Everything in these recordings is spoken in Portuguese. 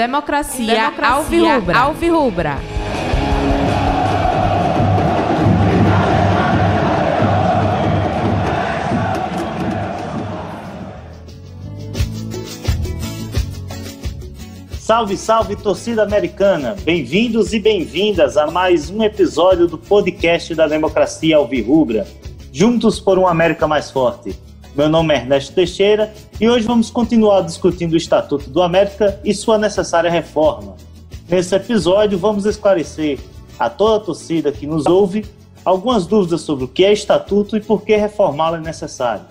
Democracia, Democracia Alvirrubra. Alvirrubra. Salve, salve, torcida americana! Bem-vindos e bem-vindas a mais um episódio do podcast da Democracia Alvirrubra. Juntos por uma América mais forte. Meu nome é Ernesto Teixeira e hoje vamos continuar discutindo o Estatuto do América e sua necessária reforma. Nesse episódio, vamos esclarecer a toda a torcida que nos ouve algumas dúvidas sobre o que é Estatuto e por que reformá-lo é necessário.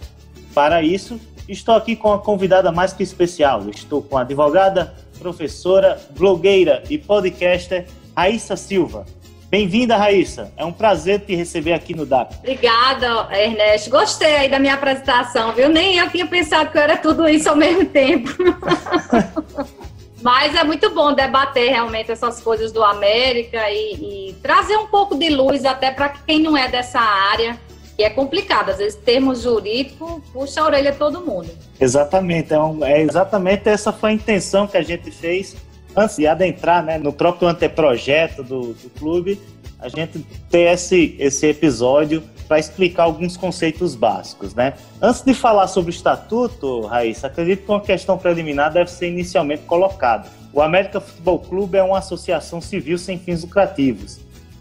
Para isso, estou aqui com a convidada mais que especial. Estou com a advogada professora, blogueira e podcaster Raíssa Silva. Bem-vinda, Raíssa. É um prazer te receber aqui no DAP. Obrigada, Ernesto. Gostei aí da minha apresentação, viu? Nem eu tinha pensado que eu era tudo isso ao mesmo tempo. Mas é muito bom debater realmente essas coisas do América e, e trazer um pouco de luz até para quem não é dessa área e é complicado, às vezes termos jurídico puxa a orelha todo mundo. Exatamente, é, um, é exatamente essa foi a intenção que a gente fez antes de adentrar né, no próprio anteprojeto do, do clube, a gente ter esse, esse episódio para explicar alguns conceitos básicos, né? Antes de falar sobre o estatuto, Raíssa, acredito que uma questão preliminar deve ser inicialmente colocada. O América Futebol Clube é uma associação civil sem fins lucrativos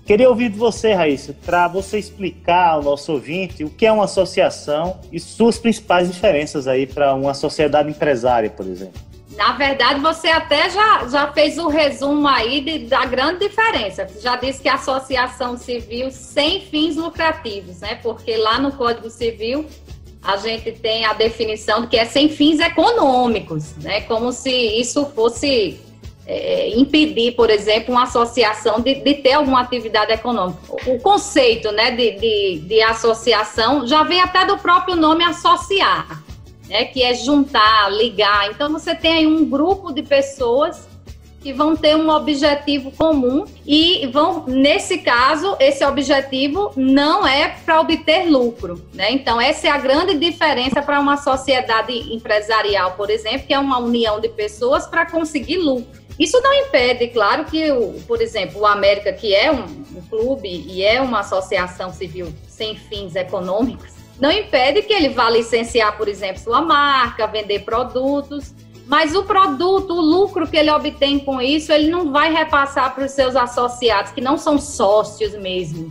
Queria ouvir de você, Raíssa, para você explicar ao nosso ouvinte o que é uma associação e suas principais diferenças aí para uma sociedade empresária, por exemplo. Na verdade, você até já, já fez o resumo aí de, da grande diferença. Você já disse que a associação civil sem fins lucrativos, né? Porque lá no Código Civil a gente tem a definição de que é sem fins econômicos, né? Como se isso fosse é, impedir, por exemplo, uma associação de, de, ter alguma atividade econômica. O conceito né, de, de, de, associação já vem até do próprio nome associar, né, que é juntar, ligar. Então, você tem aí um grupo de pessoas que vão ter um objetivo comum e vão, nesse caso, esse objetivo não é para obter lucro, né? Então, essa é a grande diferença para uma sociedade empresarial, por exemplo, que é uma união de pessoas para conseguir lucro. Isso não impede, claro, que, o, por exemplo, o América, que é um, um clube e é uma associação civil sem fins econômicos, não impede que ele vá licenciar, por exemplo, sua marca, vender produtos, mas o produto, o lucro que ele obtém com isso, ele não vai repassar para os seus associados, que não são sócios mesmo.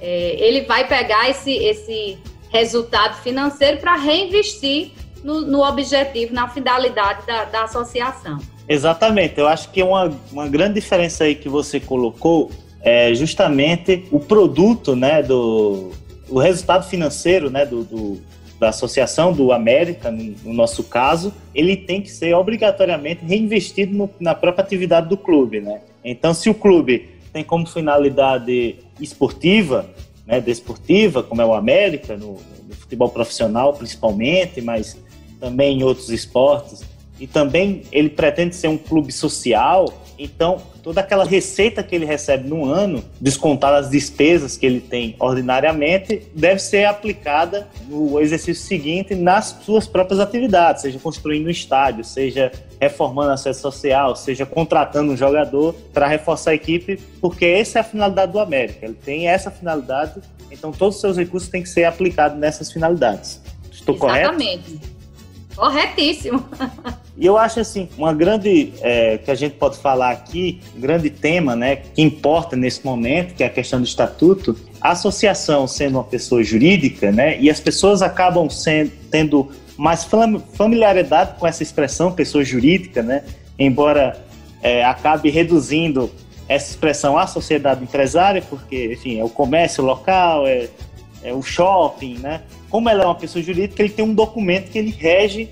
É, ele vai pegar esse, esse resultado financeiro para reinvestir no, no, objetivo, na finalidade da, da associação. Exatamente, eu acho que uma, uma grande diferença aí que você colocou é justamente o produto, né, do o resultado financeiro, né, do, do da associação do América, no, no, nosso caso, ele tem que ser obrigatoriamente reinvestido no, na própria atividade do clube, né? Então, se o clube tem como finalidade esportiva, né, desportiva, como é o América, no, no futebol profissional principalmente, mas também em outros esportes, e também ele pretende ser um clube social, então toda aquela receita que ele recebe no ano, descontar as despesas que ele tem ordinariamente, deve ser aplicada no exercício seguinte nas suas próprias atividades, seja construindo um estádio, seja reformando a sede social, seja contratando um jogador para reforçar a equipe, porque essa é a finalidade do América. Ele tem essa finalidade, então todos os seus recursos têm que ser aplicados nessas finalidades. Estou Exatamente. correto? Corretíssimo. E eu acho assim, uma grande é, que a gente pode falar aqui, um grande tema, né, que importa nesse momento, que é a questão do estatuto, a associação sendo uma pessoa jurídica, né, e as pessoas acabam sendo, tendo mais familiaridade com essa expressão pessoa jurídica, né, embora é, acabe reduzindo essa expressão à sociedade empresária, porque, enfim, é o comércio local, é, é o shopping, né? Como ela é uma pessoa jurídica, ele tem um documento que ele rege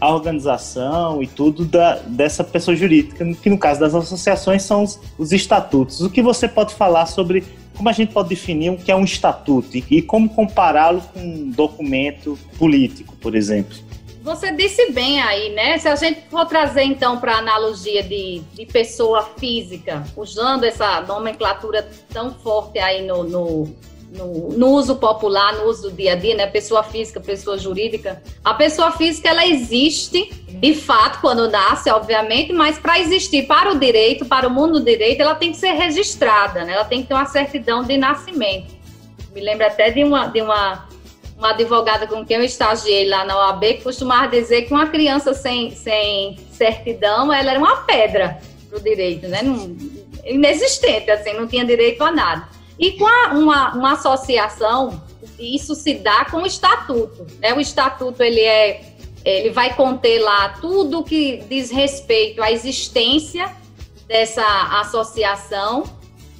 a organização e tudo da, dessa pessoa jurídica, que no caso das associações são os, os, estatutos. O que você pode falar sobre como a gente pode definir o que é um estatuto e, e como compará-lo com um documento político, por exemplo? Você disse bem aí, né? Se a gente for trazer então para a analogia de, de pessoa física, usando essa nomenclatura tão forte aí no, no no, no, uso popular, no uso do dia a dia, né? Pessoa física, pessoa jurídica. A pessoa física, ela existe, de fato, quando nasce, obviamente, mas para existir para o direito, para o mundo do direito, ela tem que ser registrada, né? Ela tem que ter uma certidão de nascimento. Me lembro até de uma, de uma, uma advogada com quem eu estagiei lá na OAB, que costumava dizer que uma criança sem, sem certidão, ela era uma pedra para o direito, né? Não, inexistente, assim, não tinha direito a nada. E com a, uma, uma associação, isso se dá com o estatuto. Né? O estatuto ele é, ele vai conter lá tudo que diz respeito à existência dessa associação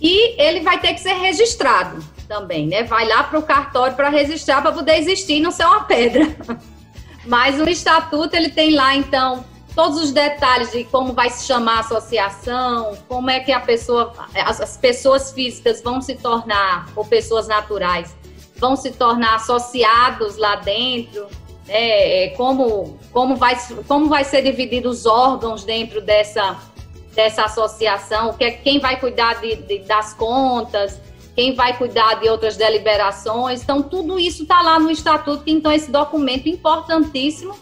e ele vai ter que ser registrado também, né? Vai lá para o cartório para registrar para poder existir não ser uma pedra. Mas o estatuto ele tem lá então todos os detalhes de como vai se chamar a associação, como é que a pessoa, as, as pessoas físicas vão se tornar, ou pessoas naturais, vão se tornar associados lá dentro, né, é, como, como, vai, como vai ser divididos os órgãos dentro dessa, dessa associação, é, quem vai cuidar de, de, das contas, quem vai cuidar de outras deliberações. Então, tudo isso está lá no Estatuto, então esse documento importantíssimo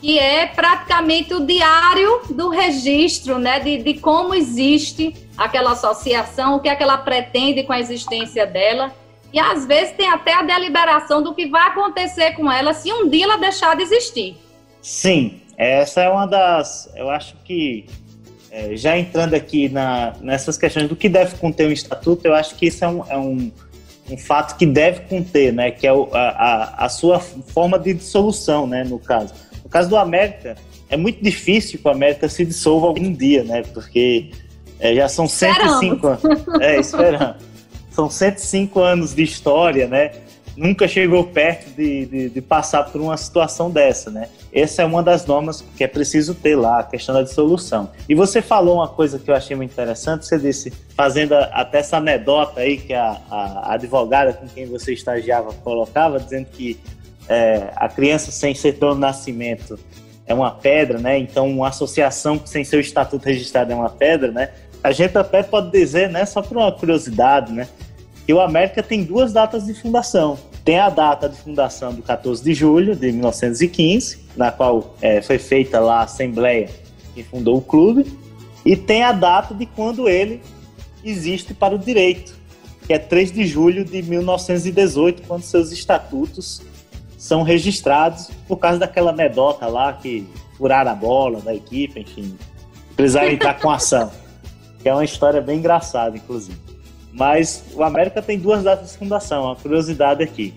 que é praticamente o diário do registro, né, de, de como existe aquela associação, o que é que ela pretende com a existência dela. E às vezes tem até a deliberação do que vai acontecer com ela se um dia ela deixar de existir. Sim, essa é uma das. Eu acho que, é, já entrando aqui na, nessas questões do que deve conter um estatuto, eu acho que isso é um, é um, um fato que deve conter, né? Que é o, a, a, sua forma de dissolução, né? No caso. No caso do América, é muito difícil que o América se dissolva algum dia, né? Porque é, já são 105 anos. É, esperando. São 105 anos de história, né? Nunca chegou perto de, de, de, passar por uma situação dessa, né? Essa é uma das normas que é preciso ter lá, a questão da dissolução. E você falou uma coisa que eu achei muito interessante, você disse, fazendo até essa anedota aí que a, a advogada com quem você estagiava colocava, dizendo que é, a criança sem certidão de nascimento é uma pedra, né? Então, uma associação sem seu estatuto registrado é uma pedra, né? A gente até pode dizer, né, só por uma curiosidade, né, que o América tem duas datas de fundação. Tem a data de fundação do 14 de julho de 1915, na qual é, foi feita lá a assembleia que fundou o clube, e tem a data de quando ele existe para o direito, que é 3 de julho de 1918, quando seus estatutos são registrados por causa daquela anedota lá que furaram a bola da equipe, enfim, precisaram entrar com ação. Que é uma história bem engraçada, inclusive. Mas o América tem duas datas de fundação, uma curiosidade aqui.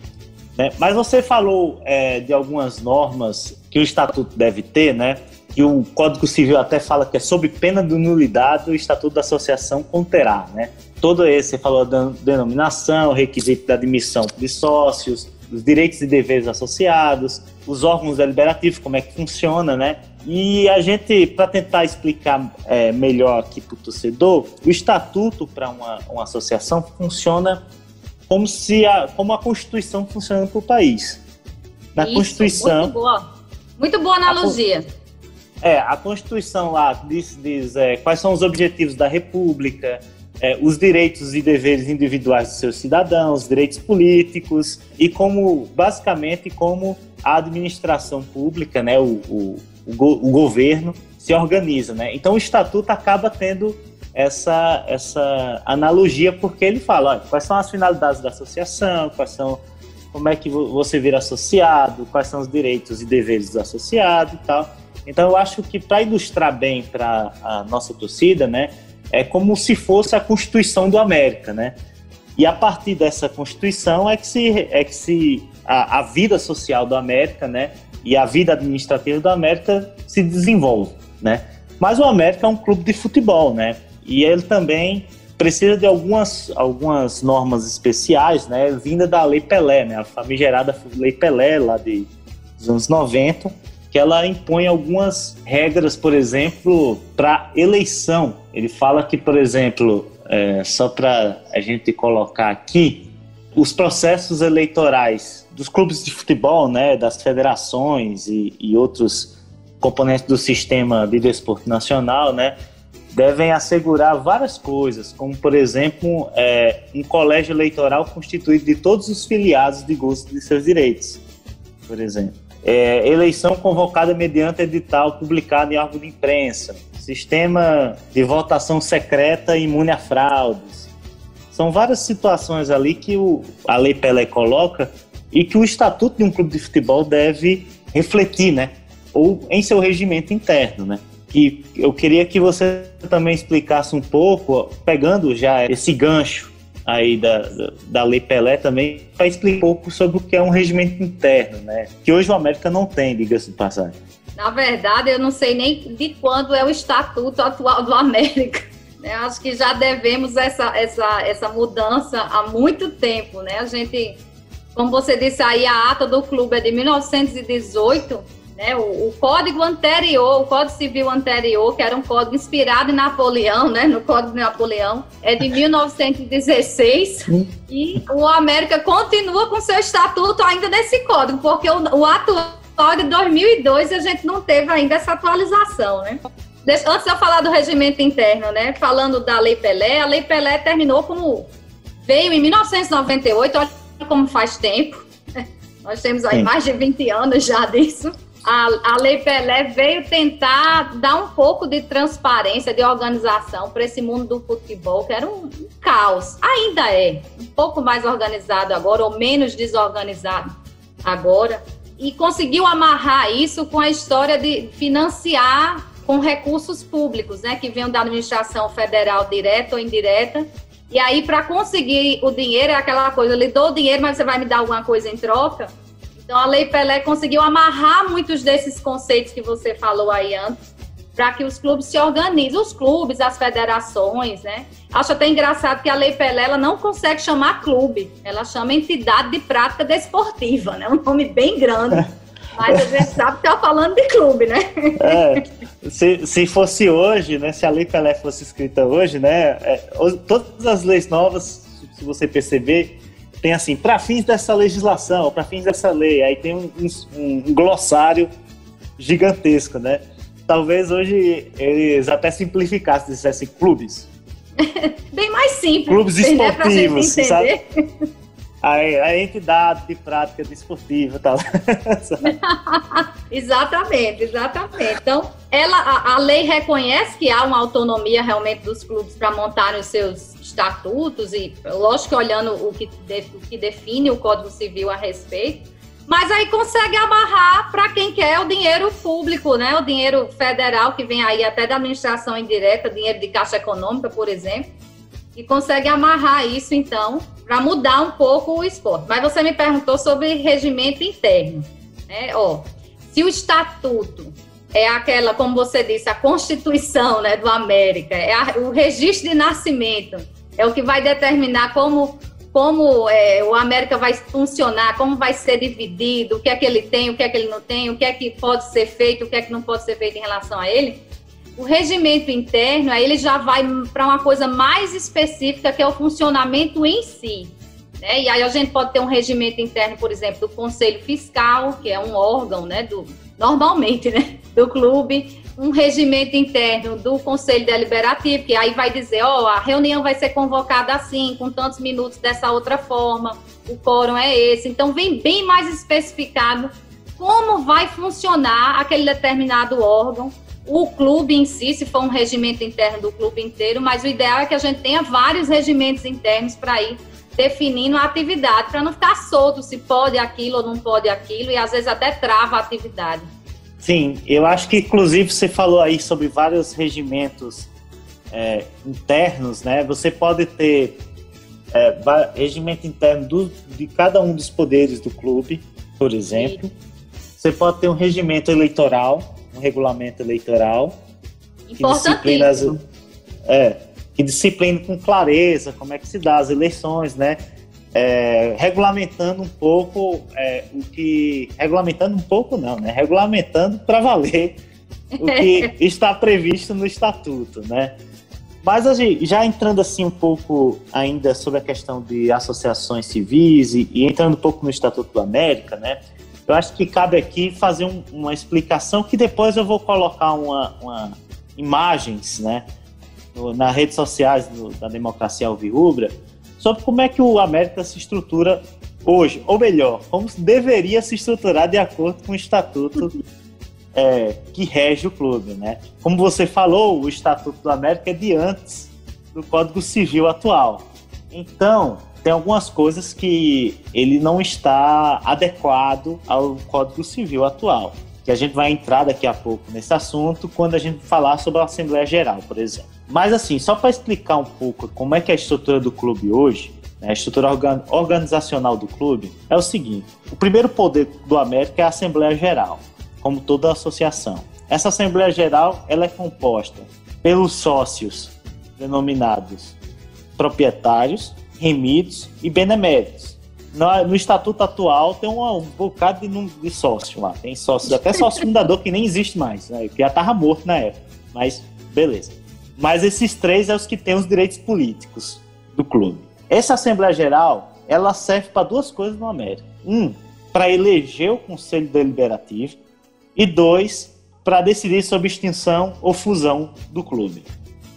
Né? Mas você falou é, de algumas normas que o Estatuto deve ter, né? Que o Código Civil até fala que é sob pena de nulidade o Estatuto da Associação conterá, né? Todo esse, você falou da denominação, requisito da admissão de sócios, os direitos e deveres associados, os órgãos deliberativos, como é que funciona, né? E a gente, para tentar explicar é, melhor aqui para o torcedor, o estatuto para uma, uma associação funciona como se a, como a Constituição funciona para o país. Na Isso, Constituição. Muito boa. Muito boa analogia. A, é, a Constituição lá diz, diz é, quais são os objetivos da República, é, os direitos e deveres individuais dos seus cidadãos, direitos políticos e como basicamente como a administração pública, né, o, o, o, go, o governo se organiza, né? Então o estatuto acaba tendo essa essa analogia porque ele fala, olha, quais são as finalidades da associação, quais são como é que você vira associado, quais são os direitos e deveres do associado e tal. Então eu acho que para ilustrar bem para a nossa torcida, né, é como se fosse a Constituição do América, né? E a partir dessa Constituição é que se, é que se a, a vida social do América, né? E a vida administrativa do América se desenvolve, né? Mas o América é um clube de futebol, né? E ele também precisa de algumas, algumas normas especiais, né? Vinda da Lei Pelé, né? A famigerada Lei Pelé, lá de, dos anos 90, que ela impõe algumas regras, por exemplo, para eleição. Ele fala que, por exemplo, é, só para a gente colocar aqui, os processos eleitorais dos clubes de futebol, né, das federações e, e outros componentes do sistema de desporto nacional, né, devem assegurar várias coisas, como, por exemplo, é, um colégio eleitoral constituído de todos os filiados de gosto de seus direitos, por exemplo. É, eleição convocada mediante edital publicado em órgão de imprensa, sistema de votação secreta imune a fraudes. São várias situações ali que o, a Lei Pelé coloca e que o estatuto de um clube de futebol deve refletir, né? Ou em seu regimento interno, né? Que eu queria que você também explicasse um pouco, pegando já esse gancho aí da, da Lei Pelé também, para explicar um pouco sobre o que é um regimento interno, né? Que hoje o América não tem, diga-se de passagem. Na verdade, eu não sei nem de quando é o estatuto atual do América. Né? Acho que já devemos essa, essa, essa mudança há muito tempo, né? A gente como você disse aí, a ata do clube é de 1918, né? O, o, código anterior, o Código Civil anterior, que era um código inspirado em Napoleão, né? No Código de Napoleão, é de 1916 e o América continua com seu estatuto ainda nesse código, porque o, o atual de 2002 e a gente não teve ainda essa atualização, né? Antes de eu falar do regimento interno, né? Falando da Lei Pelé, a Lei Pelé terminou como veio em 1998, olha como faz tempo. Nós temos aí Sim. mais de 20 anos já disso. A, a Lei Pelé veio tentar dar um pouco de transparência, de organização para esse mundo do futebol, que era um, um caos. Ainda é, um pouco mais organizado agora, ou menos desorganizado agora. E conseguiu amarrar isso com a história de financiar com recursos públicos, né, que venham da administração federal direta ou indireta, e aí, para conseguir o dinheiro, é aquela coisa, eu lhe dou o dinheiro, mas você vai me dar alguma coisa em troca. Então, a Lei Pelé conseguiu amarrar muitos desses conceitos que você falou aí antes, para que os clubes se organizem, os clubes, as federações, né? Acho até engraçado que a Lei Pelé ela não consegue chamar clube, ela chama entidade de prática desportiva, né? Um nome bem grande. Mas a gente sabe que está falando de clube, né? É, se, se fosse hoje, né? Se a Lei Pelé fosse escrita hoje, né? É, todas as leis novas, se você perceber, tem assim, para fins dessa legislação, para fins dessa lei, aí tem um, um, um, glossário gigantesco, né? Talvez hoje eles até simplificassem, dissessem clubes. Bem mais simples. Clubes né, esportivos, sabe? a, a entidade de prática desportiva e tal. exatamente, exatamente. Então, ela, a, a, lei reconhece que há uma autonomia realmente dos clubes para montarem os seus estatutos e, lógico, olhando o que, de, o que define o Código Civil a respeito, mas aí consegue amarrar para quem quer o dinheiro público, né? O dinheiro federal que vem aí até da administração indireta, dinheiro de caixa econômica, por exemplo, e consegue amarrar isso então para mudar um pouco o esporte. Mas você me perguntou sobre regimento interno. Né? Ó, se o estatuto é aquela, como você disse, a Constituição né, do América, é a, o registro de nascimento, é o que vai determinar como, como é, o América vai funcionar, como vai ser dividido, o que é que ele tem, o que é que ele não tem, o que é que pode ser feito, o que é que não pode ser feito em relação a ele. O regimento interno, aí ele já vai para uma coisa mais específica, que é o funcionamento em si. Né? E aí a gente pode ter um regimento interno, por exemplo, do Conselho Fiscal, que é um órgão, né, do, normalmente, né, do clube, um regimento interno do Conselho Deliberativo, que aí vai dizer, ó, oh, a reunião vai ser convocada assim, com tantos minutos dessa outra forma, o quórum é esse. Então vem bem mais especificado como vai funcionar aquele determinado órgão o clube em si, se for um regimento interno do clube inteiro, mas o ideal é que a gente tenha vários regimentos internos para ir definindo a atividade, para não ficar solto se pode aquilo ou não pode aquilo, e às vezes até trava a atividade. Sim, eu acho que inclusive você falou aí sobre vários regimentos é, internos, né? Você pode ter é, regimento interno do, de cada um dos poderes do clube, por exemplo. Você pode ter um regimento eleitoral, um regulamento eleitoral que disciplina as, é, que disciplina com clareza como é que se dá as eleições, né? É, regulamentando um pouco é, o que regulamentando um pouco não, né? Regulamentando para valer o que está previsto no estatuto, né? Mas já entrando assim um pouco ainda sobre a questão de associações civis e, e entrando um pouco no Estatuto da América, né? Eu acho que cabe aqui fazer um, uma explicação que depois eu vou colocar uma, uma imagens, né? nas redes sociais do, da Democracia Alvirrubra sobre como é que o América se estrutura hoje, ou melhor, como deveria se estruturar de acordo com o estatuto é, que rege o clube, né? Como você falou, o estatuto do América é de antes do Código Civil atual. Então, tem algumas coisas que ele não está adequado ao Código Civil atual, que a gente vai entrar daqui a pouco nesse assunto quando a gente falar sobre a Assembleia Geral, por exemplo. Mas assim, só para explicar um pouco como é que é a estrutura do clube hoje, né, a estrutura organizacional do clube é o seguinte: o primeiro poder do América é a Assembleia Geral, como toda associação. Essa Assembleia Geral ela é composta pelos sócios denominados proprietários, remidos e beneméritos. No, no, estatuto atual tem um, um bocado de, de sócio lá. Tem sócio, até sócio fundador que nem existe mais, né? Que já estava morto na época. Mas beleza. Mas esses três é os que têm os direitos políticos do clube. Essa Assembleia Geral, ela serve para duas coisas no América. Um, para eleger o Conselho Deliberativo. E dois, para decidir sobre extinção ou fusão do clube.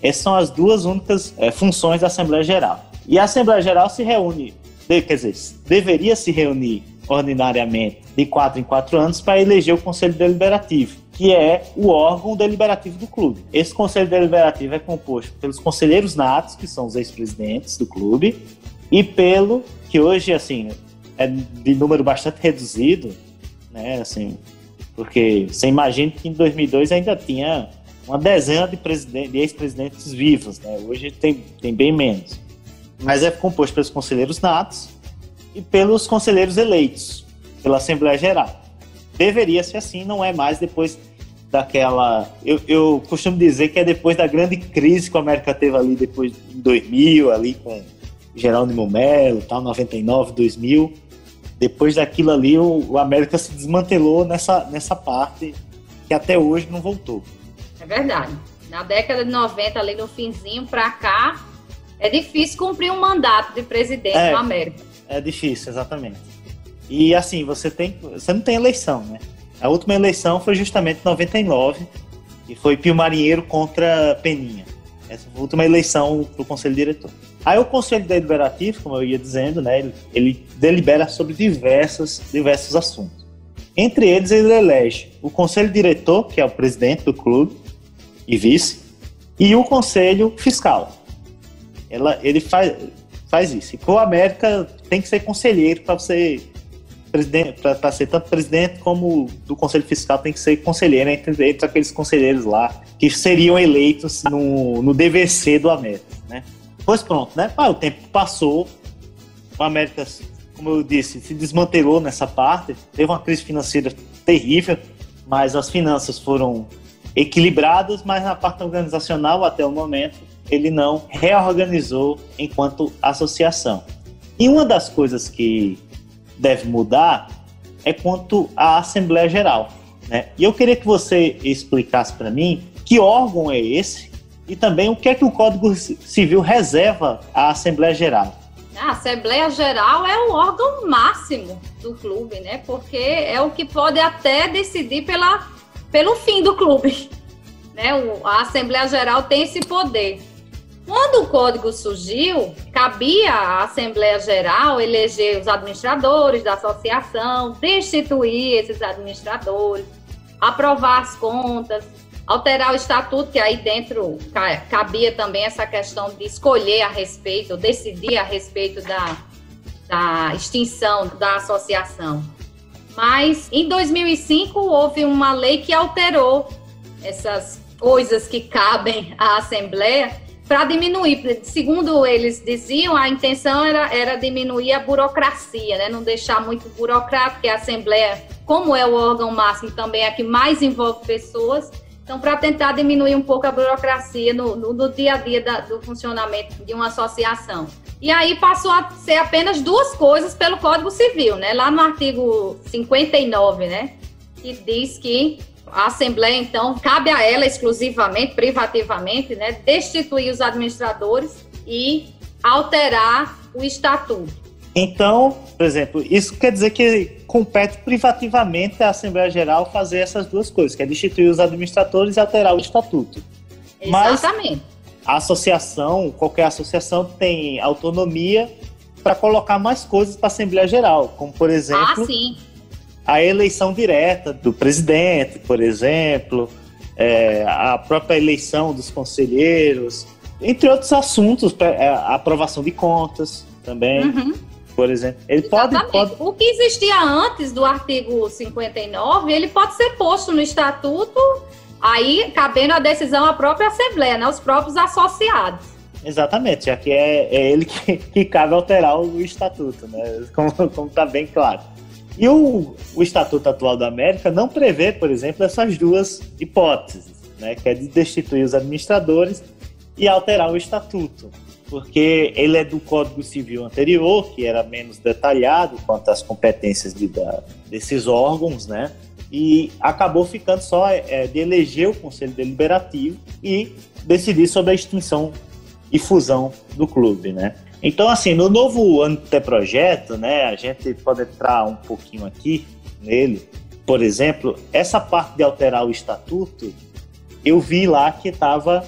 Essas são as duas únicas é, funções da Assembleia Geral. E a Assembleia Geral se reúne, de, quer dizer, deveria se reunir ordinariamente de quatro em quatro anos para eleger o Conselho Deliberativo, que é o órgão deliberativo do clube. Esse Conselho Deliberativo é composto pelos conselheiros natos, que são os ex-presidentes do clube, e pelo, que hoje, assim, é de número bastante reduzido, né, assim, porque você imagina que em 2002 ainda tinha uma dezena de, de ex-presidentes vivos, né? Hoje tem, tem bem menos. Mas é composto pelos conselheiros natos e pelos conselheiros eleitos pela Assembleia Geral. Deveria ser assim, não é mais depois daquela. Eu, eu costumo dizer que é depois da grande crise que a América teve ali depois em 2000, ali com Geraldo Melo, tal, 99, 2000. Depois daquilo ali, o, o América se desmantelou nessa, nessa parte que até hoje não voltou. É verdade. Na década de 90, ali no finzinho para cá, é difícil cumprir um mandato de presidente é, no América. É difícil, exatamente. E assim, você tem, você não tem eleição, né? A última eleição foi justamente em 99, e foi Pio Marinheiro contra Peninha. Essa foi a última eleição para o Conselho Diretor. Aí o Conselho Deliberativo, como eu ia dizendo, né, ele, ele delibera sobre diversos, diversos assuntos. Entre eles, ele elege o Conselho Diretor, que é o presidente do clube, e vice, e o Conselho Fiscal. Ela, ele faz, faz isso. E o América tem que ser conselheiro para ser presidente, para ser tanto presidente como do Conselho Fiscal tem que ser conselheiro entre, entre aqueles conselheiros lá que seriam eleitos no, no DVC do América, né? Pois pronto, né? Ah, o tempo passou, o América, como eu disse, se desmantelou nessa parte, teve uma crise financeira terrível, mas as finanças foram equilibrados, mas na parte organizacional, até o momento, ele não reorganizou enquanto associação. E uma das coisas que deve mudar é quanto à Assembleia Geral. Né? E eu queria que você explicasse para mim que órgão é esse e também o que é que o Código Civil reserva à Assembleia Geral. A Assembleia Geral é o órgão máximo do clube, né? Porque é o que pode até decidir pela pelo fim do clube. Né? A Assembleia Geral tem esse poder. Quando o código surgiu, cabia à Assembleia Geral eleger os administradores da associação, destituir esses administradores, aprovar as contas, alterar o estatuto, que aí dentro cabia também essa questão de escolher a respeito, decidir a respeito da, da extinção da associação. Mas em 2005 houve uma lei que alterou essas coisas que cabem à Assembleia para diminuir. Segundo eles diziam, a intenção era, era diminuir a burocracia, né? não deixar muito burocrático, porque a Assembleia, como é o órgão máximo, também é que mais envolve pessoas. Então, para tentar diminuir um pouco a burocracia no, no, no dia a dia da, do funcionamento de uma associação. E aí passou a ser apenas duas coisas pelo Código Civil, né? Lá no artigo 59, né? Que diz que a Assembleia, então, cabe a ela exclusivamente, privativamente, né? Destituir os administradores e alterar o estatuto. Então, por exemplo, isso quer dizer que compete privativamente à Assembleia Geral fazer essas duas coisas, que é destituir os administradores e alterar o estatuto. Exatamente. Mas a associação, qualquer associação tem autonomia para colocar mais coisas para a Assembleia Geral, como por exemplo ah, a eleição direta do presidente, por exemplo, é, a própria eleição dos conselheiros, entre outros assuntos, é, a aprovação de contas também. Uhum. Por exemplo, ele pode, pode, O que existia antes do artigo 59, ele pode ser posto no estatuto, aí cabendo a decisão à própria Assembleia, né, os próprios associados. Exatamente, já que é, é ele que, que, cabe alterar o estatuto, né? Como está bem claro. E o, o Estatuto atual da América não prevê, por exemplo, essas duas hipóteses, né? Que é de destituir os administradores e alterar o Estatuto, porque ele é do Código Civil anterior, que era menos detalhado quanto às competências de, da, desses órgãos, né? E acabou ficando só é, de eleger o Conselho Deliberativo e decidir sobre a extinção e fusão do clube, né? Então, assim, no novo anteprojeto, né, a gente pode entrar um pouquinho aqui nele. Por exemplo, essa parte de alterar o estatuto, eu vi lá que estava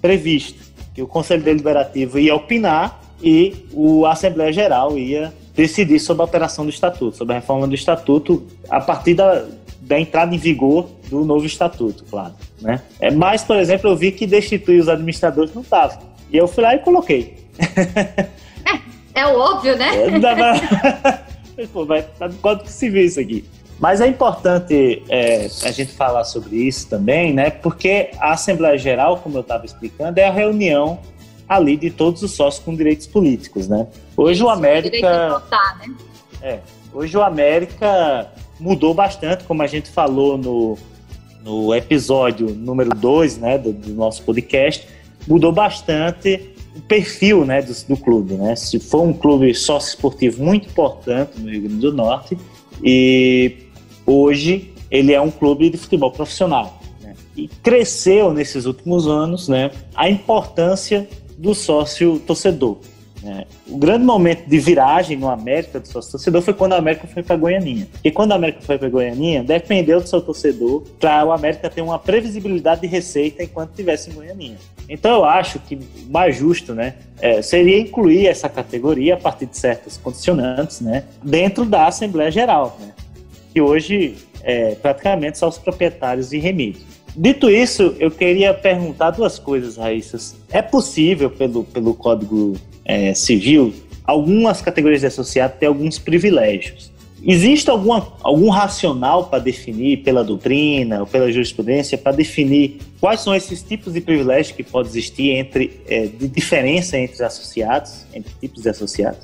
previsto que o Conselho Deliberativo ia opinar e o Assembleia Geral ia decidir sobre a alteração do estatuto, sobre a reforma do estatuto a partir da, da entrada em vigor do novo estatuto, claro. Né? É, mas, por exemplo, eu vi que destituir os administradores não estava. E eu fui lá e coloquei. É, é o óbvio, né? É, Pô, vai tá no Código Civil isso aqui. Mas é importante é, a gente falar sobre isso também, né? Porque a Assembleia Geral, como eu estava explicando, é a reunião ali de todos os sócios com direitos políticos, né? Hoje o América. Votar, né? É, hoje o América mudou bastante, como a gente falou no, no episódio número 2 né, do, do nosso podcast, mudou bastante o perfil né, do, do, clube. Né? Se for um clube sócio esportivo muito importante no Rio Grande do Norte, e hoje ele é um clube de futebol profissional. Né? E cresceu nesses últimos anos né, a importância do sócio torcedor. Né? O grande momento de viragem no América do sócio torcedor foi quando a América foi para Goianinha. E quando a América foi para Goianinha, dependeu do seu torcedor para o América ter uma previsibilidade de receita enquanto estivesse em Goianinha. Então eu acho que o mais justo né, é, seria incluir essa categoria a partir de certos condicionantes né, dentro da Assembleia Geral, né, que hoje é, praticamente são os proprietários de remídio. Dito isso, eu queria perguntar duas coisas, Raíssa. É possível, pelo, pelo Código é, Civil, algumas categorias de associado ter alguns privilégios. Existe alguma, algum racional para definir, pela doutrina ou pela jurisprudência, para definir quais são esses tipos de privilégios que pode existir entre, é, de diferença entre associados, entre tipos de associados?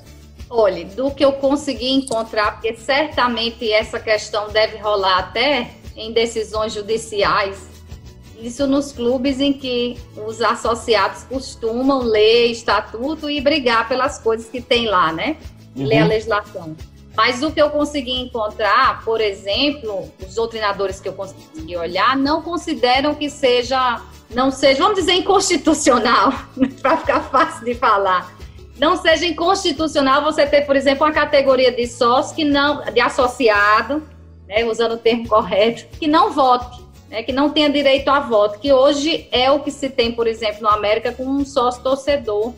Olha, do que eu consegui encontrar, porque certamente essa questão deve rolar até em decisões judiciais, isso nos clubes em que os associados costumam ler estatuto e brigar pelas coisas que tem lá, né? Uhum. Ler a legislação. Mas o que eu consegui encontrar, por exemplo, os doutrinadores que eu consegui olhar não consideram que seja, não seja, vamos dizer, inconstitucional, para ficar fácil de falar. Não seja inconstitucional você ter, por exemplo, uma categoria de sócio que não, de associado, né, usando o termo correto, que não vote né, que não tenha direito a voto, que hoje é o que se tem, por exemplo, no América com um sócio torcedor.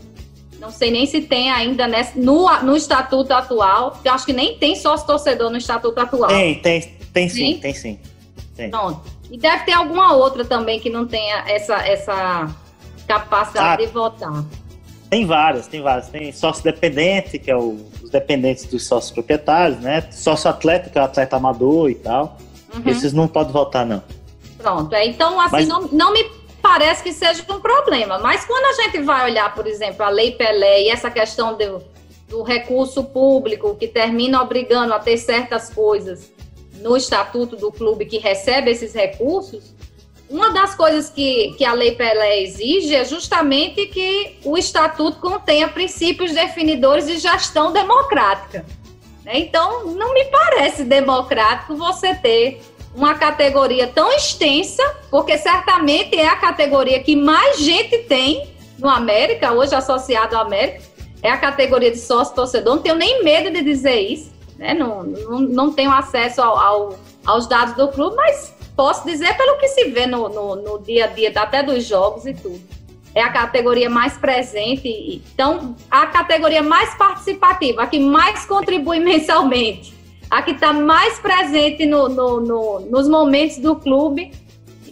Não sei nem se tem ainda nessa, no, no estatuto atual, eu acho que nem tem sócio torcedor no estatuto atual. Tem, tem, tem sim, tem, tem sim. Tem. Pronto. E deve ter alguma outra também que não tenha essa, essa capacidade ah, de votar. Tem várias, tem várias. Tem sócio dependente, que é o, os dependentes dos sócios proprietários, né? Sócio atleta, que é o atleta amador e tal. Uhum. Esses não podem votar, não. Pronto. É, então, assim, mas... não, não me parece que seja um problema. Mas quando a gente vai olhar, por exemplo, a Lei Pelé e essa questão do, do recurso público que termina obrigando a ter certas coisas no estatuto do clube que recebe esses recursos, uma das coisas que, que a Lei Pelé exige é justamente que o estatuto contenha princípios definidores de gestão democrática. Né? Então, não me parece democrático você ter uma categoria tão extensa, porque certamente é a categoria que mais gente tem no América, hoje associado ao América, é a categoria de sócio torcedor. Não tenho nem medo de dizer isso, né? não, não, não tenho acesso ao, ao, aos dados do clube, mas posso dizer pelo que se vê no, no, no dia a dia, até dos jogos e tudo. é a categoria mais presente, então a categoria mais participativa, a que mais contribui mensalmente, a que está mais presente no, no, no, nos momentos do clube,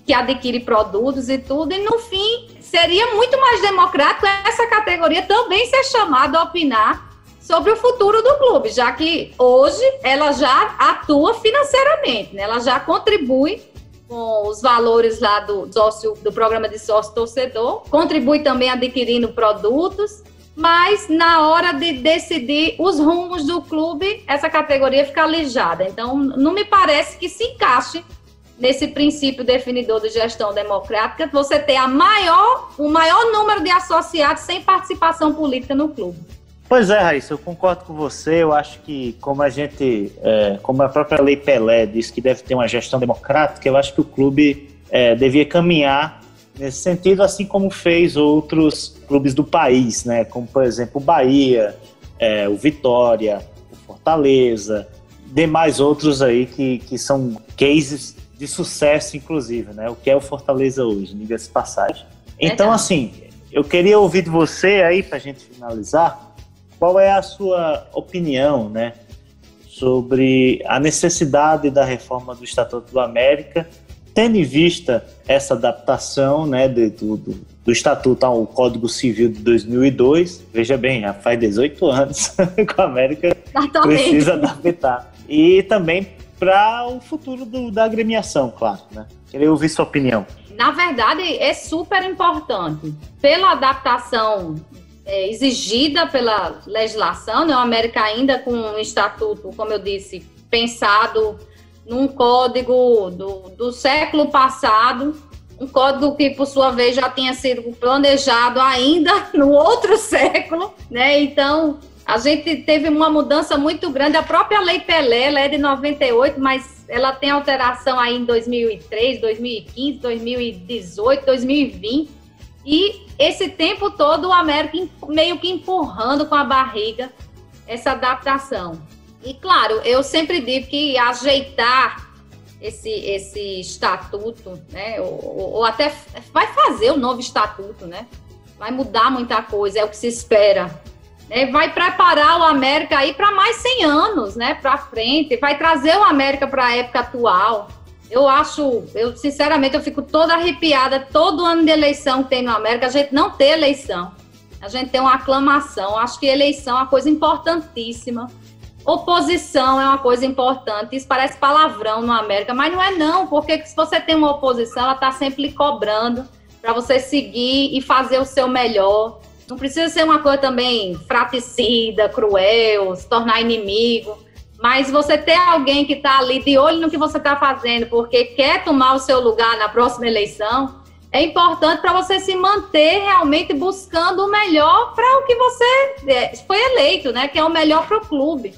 que adquire produtos e tudo, e no fim seria muito mais democrático essa categoria também ser chamada a opinar sobre o futuro do clube, já que hoje ela já atua financeiramente, né? ela já contribui com os valores lá do sócio do programa de sócio torcedor, contribui também adquirindo produtos, mas na hora de decidir os rumos do clube, essa categoria fica alijada. Então, não me parece que se encaixe nesse princípio definidor de gestão democrática, você ter a maior, o maior número de associados sem participação política no clube. Pois é, Raíssa, eu concordo com você. Eu acho que, como a gente, é, como a própria Lei Pelé diz que deve ter uma gestão democrática, eu acho que o clube é, devia caminhar nesse sentido, assim como fez outros clubes do país, né? Como, por exemplo, o Bahia, é, o Vitória, o Fortaleza, demais outros aí que, que são cases de sucesso, inclusive, né? O que é o Fortaleza hoje, diga-se passagem. Então, assim, eu queria ouvir de você aí, para a gente finalizar, qual é a sua opinião, né, sobre a necessidade da reforma do Estatuto do América, tendo em vista essa adaptação, né, de, do, do, Estatuto ao Código Civil de 2002? Veja bem, já faz 18 anos que a América precisa adaptar. E também para o futuro do, da agremiação, claro, né? Queria ouvir sua opinião. Na verdade, é super importante. Pela adaptação é, exigida pela legislação, né? O América ainda com um estatuto, como eu disse, pensado num código do, do século passado, um código que, por sua vez, já tinha sido planejado ainda no outro século, né? Então, a gente teve uma mudança muito grande. A própria Lei Pelé, ela é de 98, mas ela tem alteração aí em 2003, 2015, 2018, 2020. E esse tempo todo o América meio que empurrando com a barriga essa adaptação. E claro, eu sempre digo que ajeitar esse, esse estatuto, né, ou, ou até vai fazer o novo estatuto, né, vai mudar muita coisa, é o que se espera. Né, vai preparar o América aí para mais 100 anos, né, para frente, vai trazer o América para a época atual. Eu acho, eu sinceramente, eu fico toda arrepiada todo ano de eleição que tem no América, a gente não tem eleição. A gente tem uma aclamação. Acho que eleição é uma coisa importantíssima. Oposição é uma coisa importante. Isso parece palavrão no América, mas não é não, porque se você tem uma oposição, ela está sempre lhe cobrando para você seguir e fazer o seu melhor. Não precisa ser uma coisa também fraticida, cruel, se tornar inimigo mas você ter alguém que está ali de olho no que você está fazendo, porque quer tomar o seu lugar na próxima eleição, é importante para você se manter realmente buscando o melhor para o que você é, foi eleito, né? Que é o melhor para o clube.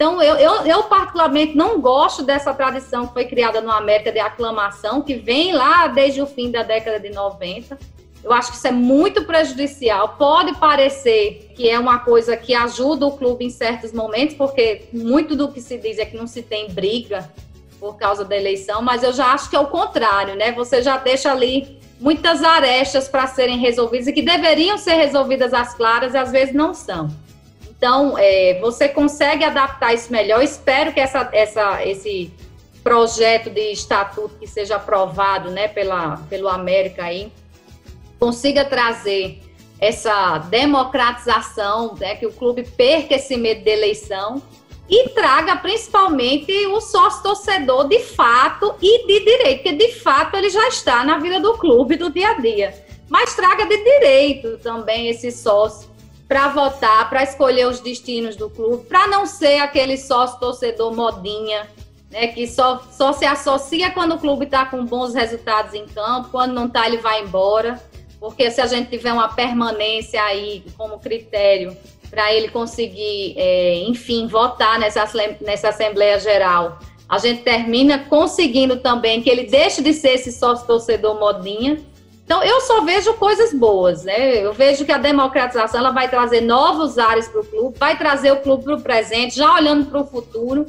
Então, eu, eu, eu, particularmente não gosto dessa tradição que foi criada no América de aclamação, que vem lá desde o fim da década de 90. Eu acho que isso é muito prejudicial. Pode parecer que é uma coisa que ajuda o clube em certos momentos, porque muito do que se diz é que não se tem briga por causa da eleição, mas eu já acho que é o contrário, né? Você já deixa ali muitas arestas para serem resolvidas e que deveriam ser resolvidas às claras e às vezes não são. Então, é, você consegue adaptar isso melhor. espero que essa, essa, esse projeto de estatuto que seja aprovado né, pela, pelo América aí, consiga trazer essa democratização, né, que o clube perca esse medo de eleição e traga principalmente o sócio torcedor de fato e de direito, porque de fato ele já está na vida do clube do dia a dia. Mas traga de direito também esse sócio para votar, para escolher os destinos do clube, para não ser aquele sócio torcedor modinha, né, que só, só se associa quando o clube está com bons resultados em campo, quando não está ele vai embora porque se a gente tiver uma permanência aí como critério para ele conseguir, é, enfim, votar nessa, nessa Assembleia Geral, a gente termina conseguindo também que ele deixe de ser esse sócio torcedor modinha. Então, eu só vejo coisas boas, né? Eu vejo que a democratização ela vai trazer novos ares para o clube, vai trazer o clube para o presente, já olhando para o futuro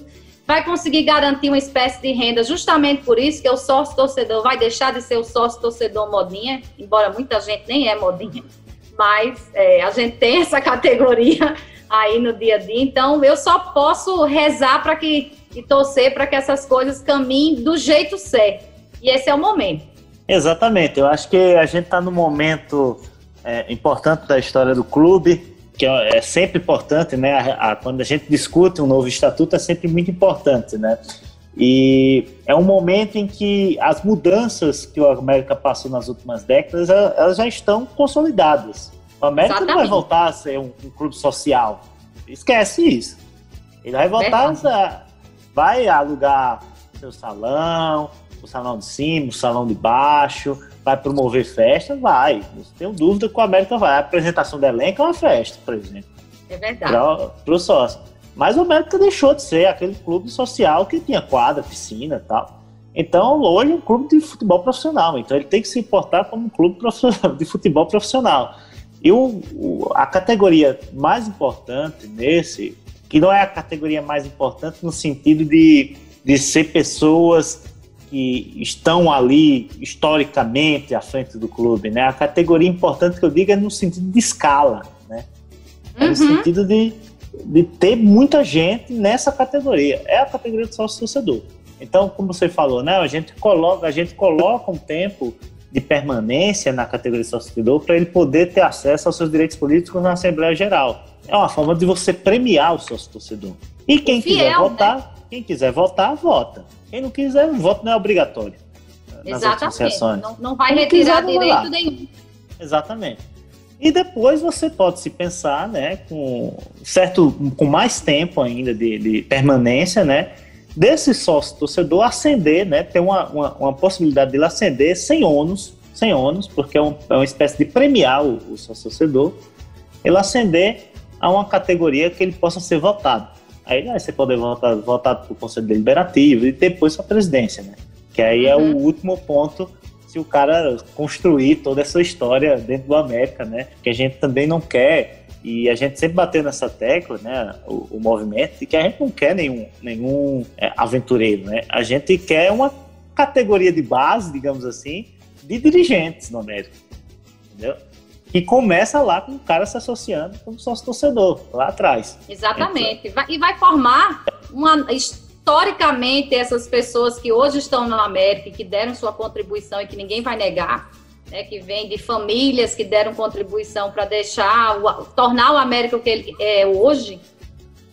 vai conseguir garantir uma espécie de renda justamente por isso que o sócio torcedor vai deixar de ser o sócio torcedor modinha, embora muita gente nem é modinha, mas é, a gente tem essa categoria aí no dia a dia. Então eu só posso rezar para que e torcer para que essas coisas caminhem do jeito certo. E esse é o momento. Exatamente. Eu acho que a gente está no momento é, importante da história do clube que é, é sempre importante, né? A, a, quando a gente discute um novo estatuto é sempre muito importante, né? E é um momento em que as mudanças que o América passou nas últimas décadas, elas já estão consolidadas. O América Exatamente. não vai voltar a ser um, um, clube social. Esquece isso. Ele vai voltar, a, vai alugar seu salão, o salão de cima, o salão de baixo, vai promover festa? Vai. Não tenho dúvida que o América vai. A apresentação do elenco é uma festa, por exemplo. É verdade. Para o sócio. Mas o América deixou de ser aquele clube social que tinha quadra, piscina e tal. Então, hoje é um clube de futebol profissional. Então, ele tem que se importar como um clube de futebol profissional. E o, o, a categoria mais importante nesse, que não é a categoria mais importante no sentido de, de ser pessoas que estão ali historicamente à frente do clube, né? A categoria importante que eu digo é no sentido de escala, né? É no uhum. sentido de, de ter muita gente nessa categoria. É a categoria do sócio torcedor. Então, como você falou, né? A gente coloca, a gente coloca um tempo de permanência na categoria de sócio torcedor para ele poder ter acesso aos seus direitos políticos na Assembleia Geral. É uma forma de você premiar o sócio torcedor. E quem Fiel, quiser votar, né? Quem quiser votar, vota. Quem não quiser, o voto não é obrigatório. Exatamente. Não, não vai Quem retirar quiser, direito nenhum. Exatamente. E depois você pode se pensar, né, com certo, com mais tempo ainda de, de permanência, né, desse sócio torcedor ascender, né, ter uma, uma, uma possibilidade de ele ascender sem ônus, sem ônus, porque é, um, é uma espécie de premiar o, o sócio torcedor, ele ascender a uma categoria que ele possa ser votado. Aí, aí você pode votar, votar para o Conselho Deliberativo e depois para a presidência, né? Que aí é o uhum. último ponto se o cara construir toda essa história dentro do América, né? Que a gente também não quer, e a gente sempre bateu nessa tecla, né? O, o movimento, de que a gente não quer nenhum, nenhum é, aventureiro, né? A gente quer uma categoria de base, digamos assim, de dirigentes no América, entendeu? Que começa lá com o cara se associando como sócio torcedor, lá atrás. Exatamente. E vai formar uma. Historicamente, essas pessoas que hoje estão na América, que deram sua contribuição e que ninguém vai negar, né, que vem de famílias que deram contribuição para deixar, o, tornar o América o que ele é hoje,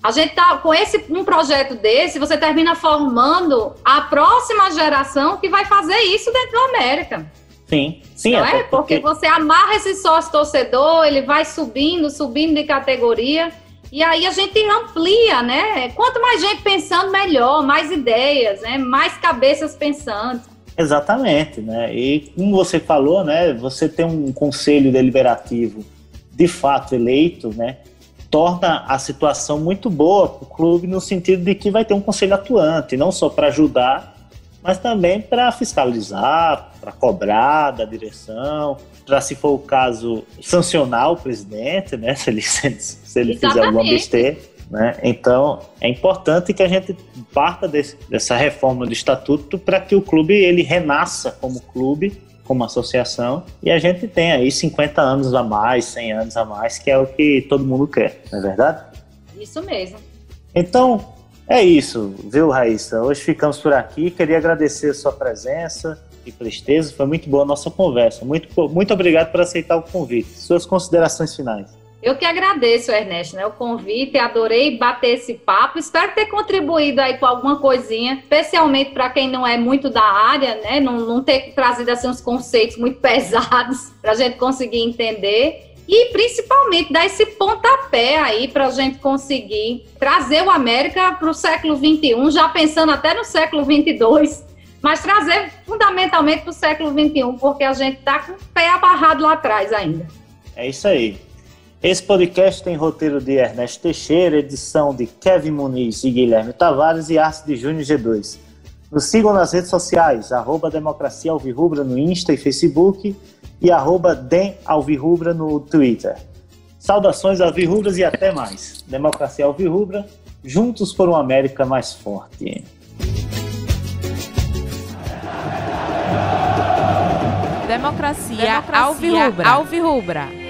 a gente tá com esse um projeto desse, você termina formando a próxima geração que vai fazer isso dentro da América. Sim, sim. Não é? Porque... porque você amarra esse sócio torcedor, ele vai subindo, subindo de categoria. E aí a gente amplia, né? Quanto mais gente pensando, melhor, mais ideias, né? Mais cabeças pensando. Exatamente, né? E como você falou, né? Você tem um conselho deliberativo de fato eleito, né? Torna a situação muito boa para o clube no sentido de que vai ter um conselho atuante, não só para ajudar, mas também para fiscalizar, para cobrar da direção, para, se for o caso, sancionar o presidente, né, se ele, se ele fizer alguma besteira. Né? Então, é importante que a gente parta desse, dessa reforma do estatuto para que o clube ele renasça como clube, como associação, e a gente tenha aí 50 anos a mais, 100 anos a mais, que é o que todo mundo quer, não é verdade? Isso mesmo. Então, é isso, viu, Raíssa? Hoje ficamos por aqui. Queria agradecer a sua presença e presteza. Foi muito boa a nossa conversa. Muito, muito obrigado por aceitar o convite. Suas considerações finais. Eu que agradeço, Ernesto, né, o convite, adorei bater esse papo, espero ter contribuído aí com alguma coisinha, especialmente para quem não é muito da área, né, não, não ter trazido assim uns conceitos muito pesados para a gente conseguir entender e principalmente dar esse pontapé aí para a gente conseguir trazer o América para o século 21, já pensando até no século 22, mas trazer fundamentalmente para o século 21, porque a gente está com o pé abarrado lá atrás ainda. É isso aí. Esse podcast tem roteiro de Ernesto Teixeira, edição de Kevin Muniz e Guilherme Tavares e arte de Júnior G2. Nos sigam nas redes sociais, arroba Democracia Alvirrubra no Insta e Facebook e arroba Den Alvirrubra no Twitter. Saudações alvirrubras e até mais. Democracia Alvirrubra, juntos por uma América mais forte. Democracia, Democracia Alvirrubra. Alvirrubra.